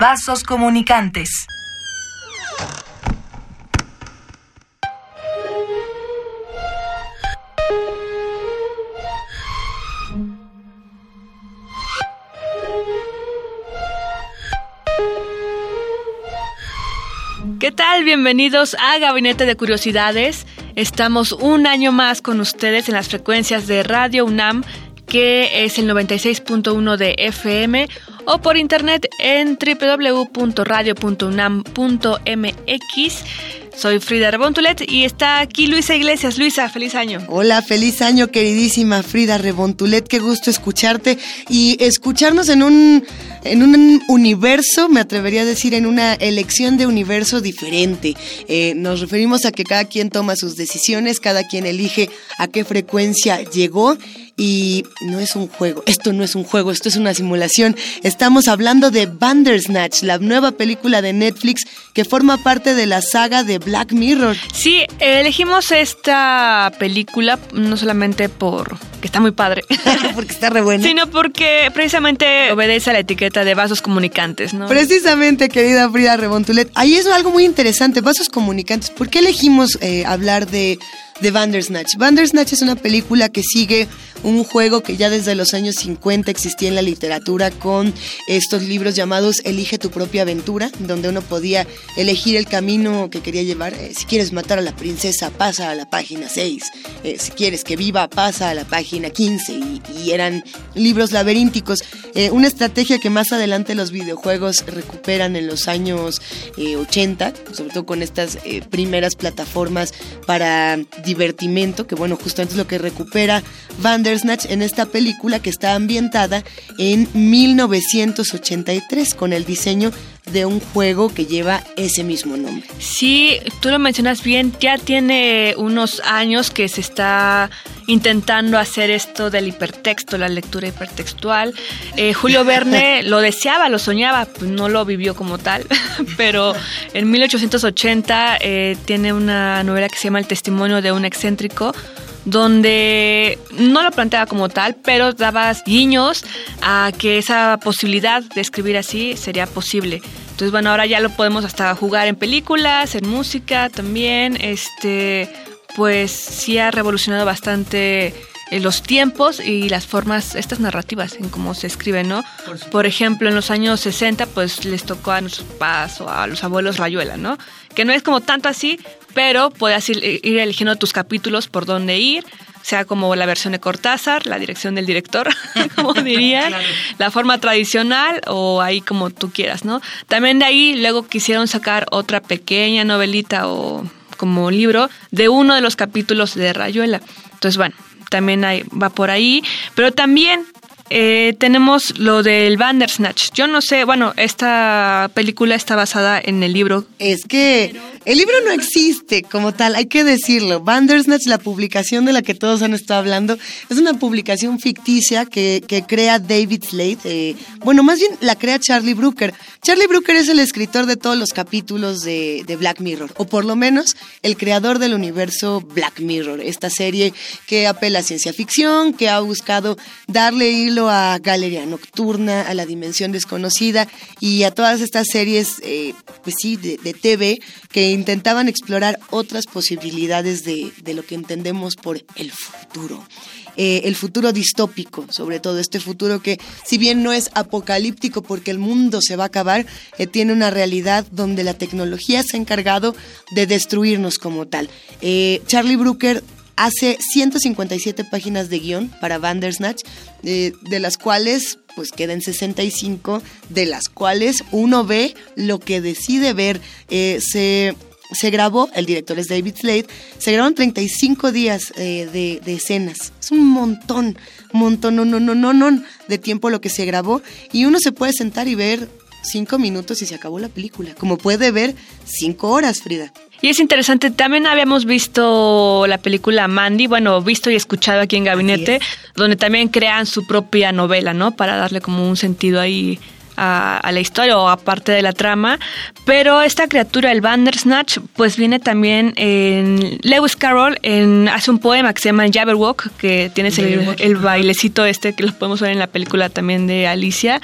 Vasos comunicantes. ¿Qué tal? Bienvenidos a Gabinete de Curiosidades. Estamos un año más con ustedes en las frecuencias de Radio UNAM, que es el 96.1 de FM, o por internet en www.radio.unam.mx. Soy Frida Rebontulet y está aquí Luisa Iglesias. Luisa, feliz año. Hola, feliz año, queridísima Frida Rebontulet. Qué gusto escucharte y escucharnos en un, en un universo, me atrevería a decir, en una elección de universo diferente. Eh, nos referimos a que cada quien toma sus decisiones, cada quien elige a qué frecuencia llegó y no es un juego, esto no es un juego, esto es una simulación. Estamos hablando de Bandersnatch, la nueva película de Netflix que forma parte de la saga de Black Mirror. Sí, elegimos esta película no solamente por que está muy padre, Porque está re buena. sino porque precisamente obedece a la etiqueta de vasos comunicantes, ¿no? Precisamente, querida Frida Rebontulet, ahí es algo muy interesante, vasos comunicantes. ¿Por qué elegimos eh, hablar de, de Bandersnatch? Bandersnatch es una película que sigue un juego que ya desde los años 50 existía en la literatura con estos libros llamados Elige tu propia aventura, donde uno podía elegir el camino que quería llevar. Eh, si quieres matar a la princesa, pasa a la página 6. Eh, si quieres que viva, pasa a la página 15. Y, eran libros laberínticos. Eh, una estrategia que más adelante los videojuegos recuperan en los años eh, 80, sobre todo con estas primeras plataformas para divertimento, que bueno, justamente es lo que recupera En esta película que está ambientada en 1983 con el diseño de un juego que lleva ese mismo nombre. Sí, tú lo mencionas bien, ya tiene unos años que se está intentando hacer esto del hipertexto, la lectura hipertextual. Eh, Julio Verne lo deseaba, lo soñaba, pues no lo vivió como tal, pero en 1880 eh, tiene una novela que se llama El testimonio de un excéntrico, donde no lo planteaba como tal, pero daba guiños a que esa posibilidad de escribir así sería posible. Entonces, bueno, ahora ya lo podemos hasta jugar en películas, en música también. Este, pues sí ha revolucionado bastante eh, los tiempos y las formas, estas narrativas en cómo se escriben, ¿no? Por, ejemplo, en los años 60, pues les tocó a nuestros papás o a los abuelos Rayuela, ¿no? Que no es como tanto así, pero puedes ir, ir eligiendo tus capítulos por dónde ir, sea como la versión de Cortázar, la dirección del director, como dirían, la forma tradicional o ahí como tú quieras, ¿no? También de ahí luego quisieron sacar otra pequeña novelita o como libro de uno de los capítulos de Rayuela. Entonces, bueno, también hay, va por ahí, pero también eh, tenemos lo del Bandersnatch. Yo no sé, bueno, esta película está basada en el libro. Es que el libro no existe como tal, hay que decirlo. Bandersnatch, la publicación de la que todos han estado hablando, es una publicación ficticia que, que crea David Slade. eh, bueno, más bien la crea Charlie Brooker. Charlie Brooker es el escritor de todos los capítulos de, Black Mirror, o por lo menos el creador del universo Black Mirror, esta serie que apela a ciencia ficción, que ha buscado darle hilo a Galería Nocturna, a La Dimensión Desconocida y a todas estas series, eh, pues sí, de, TV que intentaban explorar otras posibilidades de, lo que entendemos por el futuro. Eh, el futuro distópico, sobre todo este futuro que si bien no es apocalíptico porque el mundo se va a acabar, eh, tiene una realidad donde la tecnología se ha encargado de destruirnos como tal. Charlie Brooker hace 157 páginas de guion para Bandersnatch, eh, de las cuales pues quedan 65, de las cuales uno ve lo que decide ver. Eh, se se grabó, el director es David Slade, se grabaron 35 días eh, de, de, escenas. Es un montón, montón, no, no, no, no, no, de tiempo lo que se grabó. Y uno se puede sentar y ver cinco minutos y se acabó la película. Como puede ver, cinco horas, Frida. Y es interesante, también habíamos visto la película Mandy, bueno, visto y escuchado aquí en Gabinete, donde también crean su propia novela, ¿no? Para darle como un sentido ahí a, la historia o aparte de la trama. Pero esta criatura, el Bandersnatch, pues viene también en Lewis Carroll, en, hace un poema que se llama Jabberwock, que tiene el, el, bailecito este que lo podemos ver en la película también de Alicia.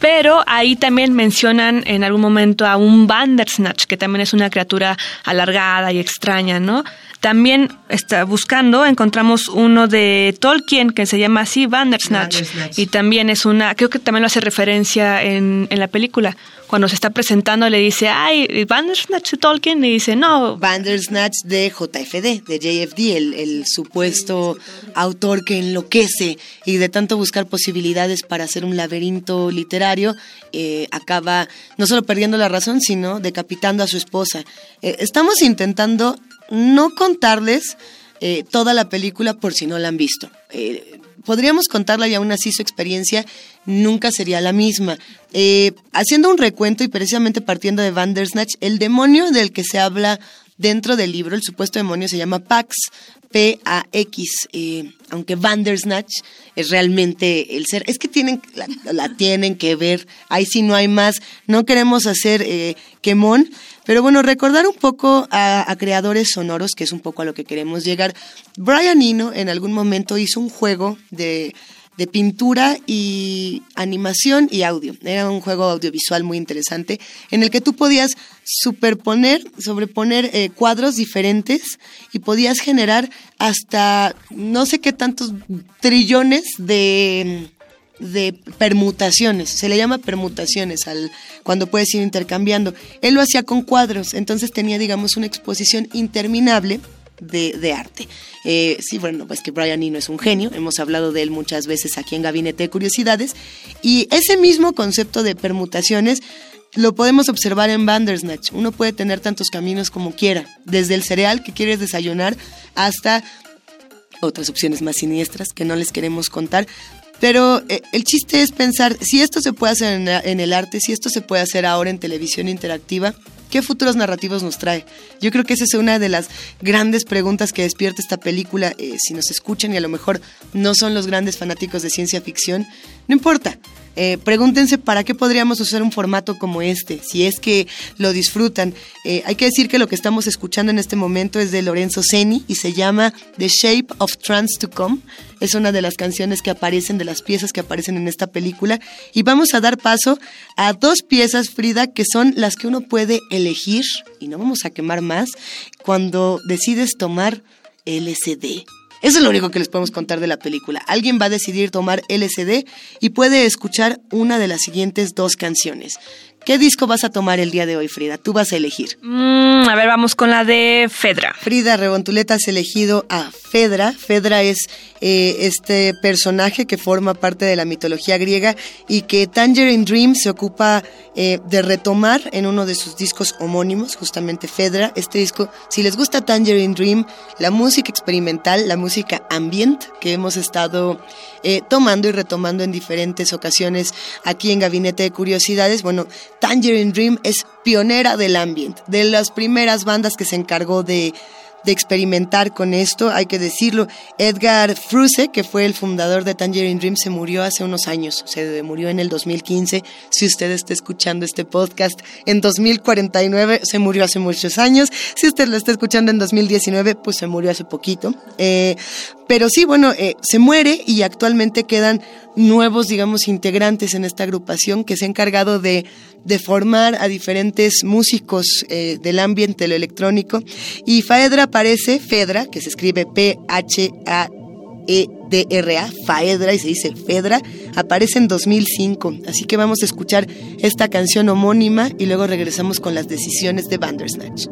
Pero ahí también mencionan en algún momento a un Bandersnatch, que también es una criatura alargada y extraña, ¿no? También está buscando, encontramos uno de Tolkien que se llama así Bandersnatch, y también es una, creo que también lo hace referencia en, en la película. Cuando se está presentando le dice, ay, Bandersnatch de Tolkien, y dice, no. Bandersnatch de JFD, de JFD, el, el supuesto autor que enloquece y de tanto buscar posibilidades para hacer un laberinto literario, eh, acaba no solo perdiendo la razón, sino decapitando a su esposa. Eh, estamos intentando no contarles eh, toda la película por si no la han visto. Eh, podríamos contarla y aún así su experiencia nunca sería la misma. Eh, haciendo un recuento y precisamente partiendo de Vandersnatch, el demonio del que se habla dentro del libro, el supuesto demonio se llama Pax, P-A-X, aunque Vandersnatch es realmente el ser. Es que tienen, la, tienen que ver, ahí sí no hay más. No queremos hacer quemón, pero bueno, recordar un poco a, creadores sonoros, que es un poco a lo que queremos llegar. Brian Eno en algún momento hizo un juego de, pintura y animación y audio. Era un juego audiovisual muy interesante en el que tú podías superponer, sobreponer eh, cuadros diferentes y podías generar hasta no sé qué tantos trillones de de permutaciones, se le llama permutaciones al cuando puedes ir intercambiando. Él lo hacía con cuadros, entonces tenía, digamos, una exposición interminable de, arte. Eh, sí, bueno, pues que Brian Eno es un genio, hemos hablado de él muchas veces aquí en Gabinete de Curiosidades, y ese mismo concepto de permutaciones lo podemos observar en Bandersnatch. Uno puede tener tantos caminos como quiera, desde el cereal que quieres desayunar hasta otras opciones más siniestras que no les queremos contar, pero eh, el chiste es pensar, si esto se puede hacer en, el arte, si esto se puede hacer ahora en televisión interactiva, ¿qué futuros narrativos nos trae? Yo creo que esa es una de las grandes preguntas que despierta esta película. Eh, si nos escuchan y a lo mejor no son los grandes fanáticos de ciencia ficción, no importa. Eh, pregúntense para qué podríamos usar un formato como este, si es que lo disfrutan. Eh, hay que decir que lo que estamos escuchando en este momento es de Lorenzo Seni y se llama The Shape of Trans to Come. Es una de las canciones que aparecen, de las piezas que aparecen en esta película. Y vamos a dar paso a dos piezas, Frida, que son las que uno puede elegir, y no vamos a quemar más, cuando decides tomar LSD. Eso es lo único que les podemos contar de la película. Alguien va a decidir tomar LSD y puede escuchar una de las siguientes dos canciones. ¿Qué disco vas a tomar el día de hoy, Frida? Tú vas a elegir. Mm, a ver, vamos con la de Fedra. Frida Revontuleta has elegido a Fedra. Fedra es eh, este personaje que forma parte de la mitología griega y que Tangerine Dream se ocupa eh, de retomar en uno de sus discos homónimos, justamente Fedra. Este disco, si les gusta Tangerine Dream, la música experimental, la música ambient que hemos estado eh, tomando y retomando en diferentes ocasiones aquí en Gabinete de Curiosidades, bueno, Tangerine Dream es pionera del ambient, de las primeras bandas que se encargó de, experimentar con esto, hay que decirlo. Edgar Fruse, que fue el fundador de Tangerine Dream, se murió hace unos años, se murió en el 2015. Si usted está escuchando este podcast en 2049, se murió hace muchos años. Si usted lo está escuchando en 2019, pues se murió hace poquito. Eh, pero sí, bueno, eh, se muere y actualmente quedan nuevos, digamos, integrantes en esta agrupación que se ha encargado de, de formar a diferentes músicos eh, del ambiente, lo electrónico. Y Faedra aparece, Fedra, que se escribe P-H-A. E-D-R-A, Faedra, y se dice Fedra, aparece en 2005. Así que vamos a escuchar esta canción homónima y luego regresamos con las decisiones de Bandersnatch.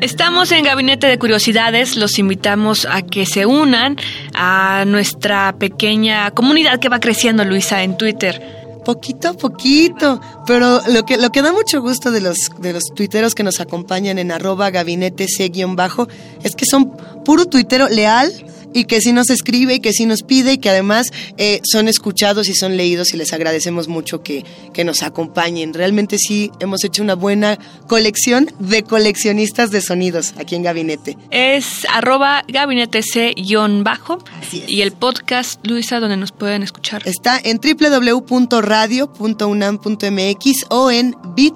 Estamos en Gabinete de Curiosidades, los invitamos a que se unan a nuestra pequeña comunidad que va creciendo, Luisa, en Twitter. Poquito a poquito, pero lo que, lo que da mucho gusto de los, de los tuiteros que nos acompañan en arroba gabinete C-bajo es que son puro tuitero leal, y que sí nos escribe y que sí nos pide y que además eh, son escuchados y son leídos y les agradecemos mucho que, que nos acompañen. Realmente sí hemos hecho una buena colección de coleccionistas de sonidos aquí en Gabinete. Es arroba gabinete C-bajo y el podcast, Luisa, donde nos pueden escuchar. Está en www.radio.unam.mx o en bit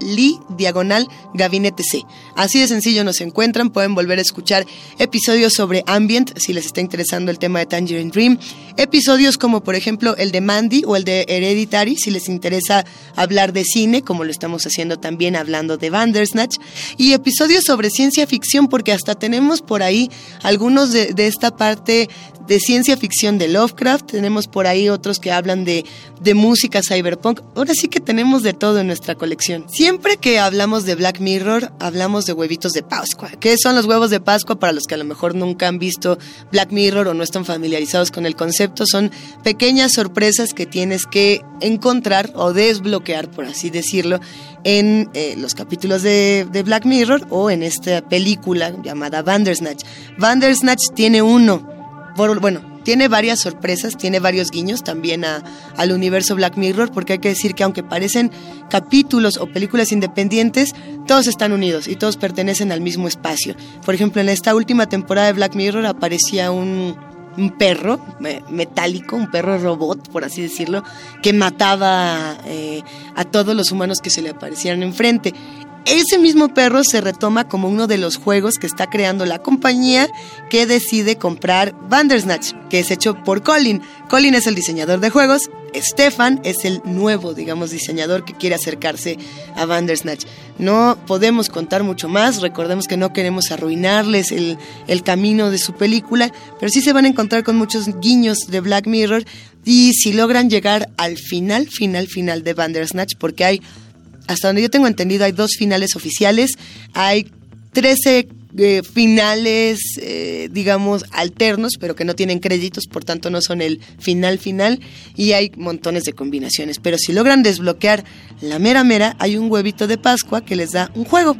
li diagonal gabinete C. Así de sencillo nos encuentran, pueden volver a escuchar episodios sobre ambient si les está interesando el tema de Tangerine Dream, episodios como por ejemplo el de Mandy o el de Hereditary si les interesa hablar de cine, como lo estamos haciendo también hablando de Bandersnatch, y episodios sobre ciencia ficción porque hasta tenemos por ahí algunos de esta parte de ciencia ficción de Lovecraft, tenemos por ahí otros que hablan de, de música cyberpunk. Ahora sí que tenemos de todo en nuestra colección. Siempre que hablamos de Black Mirror, hablamos de huevitos de Pascua. ¿Qué son los huevos de Pascua? Para los que a lo mejor nunca han visto Black Mirror o no están familiarizados con el concepto, son pequeñas sorpresas que tienes que encontrar o desbloquear, por así decirlo, en eh, los capítulos de, Black Mirror o en esta película llamada Bandersnatch. Bandersnatch tiene uno bueno, tiene varias sorpresas, tiene varios guiños también a, al universo Black Mirror, porque hay que decir que aunque parecen capítulos o películas independientes, todos están unidos y todos pertenecen al mismo espacio. Por ejemplo, en esta última temporada de Black Mirror aparecía un, perro metálico, un perro robot, por así decirlo, que mataba eh, a todos los humanos que se le aparecieran enfrente. Ese mismo perro se retoma como uno de los juegos que está creando la compañía que decide comprar Bandersnatch, que es hecho por Colin. Colin es el diseñador de juegos, Stefan es el nuevo, digamos, diseñador que quiere acercarse a Bandersnatch. No podemos contar mucho más, recordemos que no queremos arruinarles el, camino de su película, pero sí se van a encontrar con muchos guiños de Black Mirror y si logran llegar al final, final, final de Bandersnatch, porque hay hasta donde yo tengo entendido, hay dos finales oficiales, hay 13 eh, finales, eh, digamos, alternos, pero que no tienen créditos, por tanto no son el final final, y hay montones de combinaciones. Pero si logran desbloquear la mera mera, hay un huevito de Pascua que les da un juego.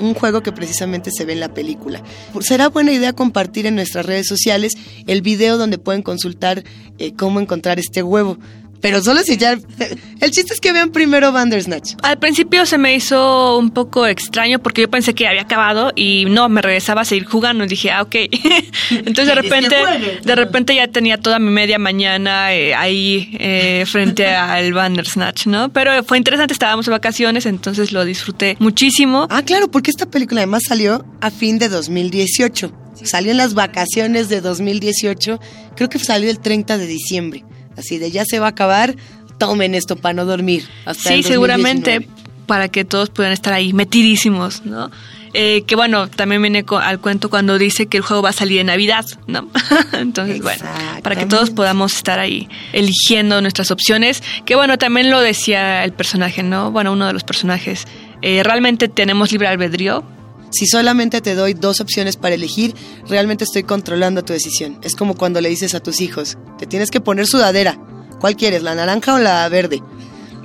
Un juego que precisamente se ve en la película. Será buena idea compartir en nuestras redes sociales el video donde pueden consultar eh, cómo encontrar este huevo pero solo si ya... El chiste es que vean primero Bandersnatch. Al principio se me hizo un poco extraño porque yo pensé que había acabado y no, me regresaba a seguir jugando y dije, ah, ok. Entonces de repente, de repente ya tenía toda mi media mañana eh, ahí eh, frente al Bandersnatch, ¿no? Pero fue interesante, estábamos de vacaciones, entonces lo disfruté muchísimo. Ah, claro, porque esta película además salió a fin de 2018. Salió en las vacaciones de 2018, creo que salió el 30 de diciembre así de ya se va a acabar, tomen esto para no dormir. Hasta sí, seguramente para que todos puedan estar ahí metidísimos, ¿no? Eh, que bueno, también viene al cuento cuando dice que el juego va a salir en Navidad, ¿no? Entonces, bueno, para que todos podamos estar ahí eligiendo nuestras opciones, que bueno, también lo decía el personaje, ¿no? Bueno, uno de los personajes, eh, realmente tenemos libre albedrío, si solamente te doy dos opciones para elegir, realmente estoy controlando tu decisión. Es como cuando le dices a tus hijos, te tienes que poner sudadera. ¿Cuál quieres, la naranja o la verde?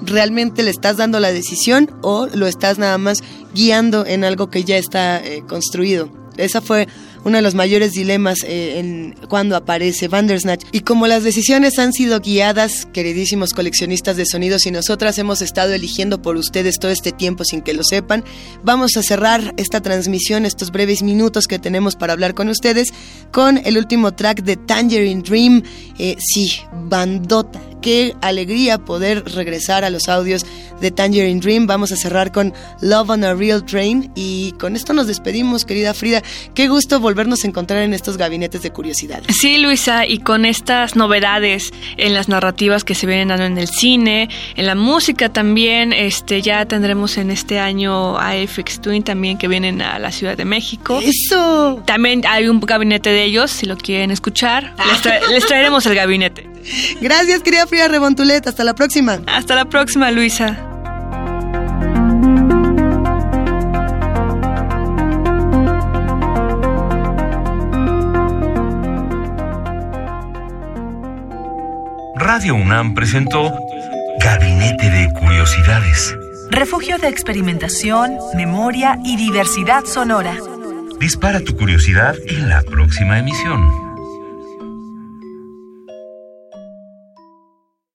¿Realmente le estás dando la decisión o lo estás nada más guiando en algo que ya está eh, construido? Esa fue uno de los mayores dilemas eh, en cuando aparece Bandersnatch. Y como las decisiones han sido guiadas, queridísimos coleccionistas de sonidos, y nosotras hemos estado eligiendo por ustedes todo este tiempo sin que lo sepan, vamos a cerrar esta transmisión, estos breves minutos que tenemos para hablar con ustedes, con el último track de Tangerine Dream. Eh, sí, bandota qué alegría poder regresar a los audios de Tangerine Dream. Vamos a cerrar con Love on a Real Train y con esto nos despedimos, querida Frida. Qué gusto volvernos a encontrar en estos gabinetes de curiosidad. Sí, Luisa, y con estas novedades en las narrativas que se vienen dando en el cine, en la música también, este ya tendremos en este año a FX Twin también que vienen a la Ciudad de México. Eso. También hay un gabinete de ellos, si lo quieren escuchar. Les, les traeremos el gabinete. Gracias, querida Frida Rebontulet. Hasta la próxima. Hasta la próxima, Luisa. Radio UNAM presentó Gabinete de Curiosidades. Refugio de experimentación, memoria y diversidad sonora. Dispara tu curiosidad en la próxima emisión.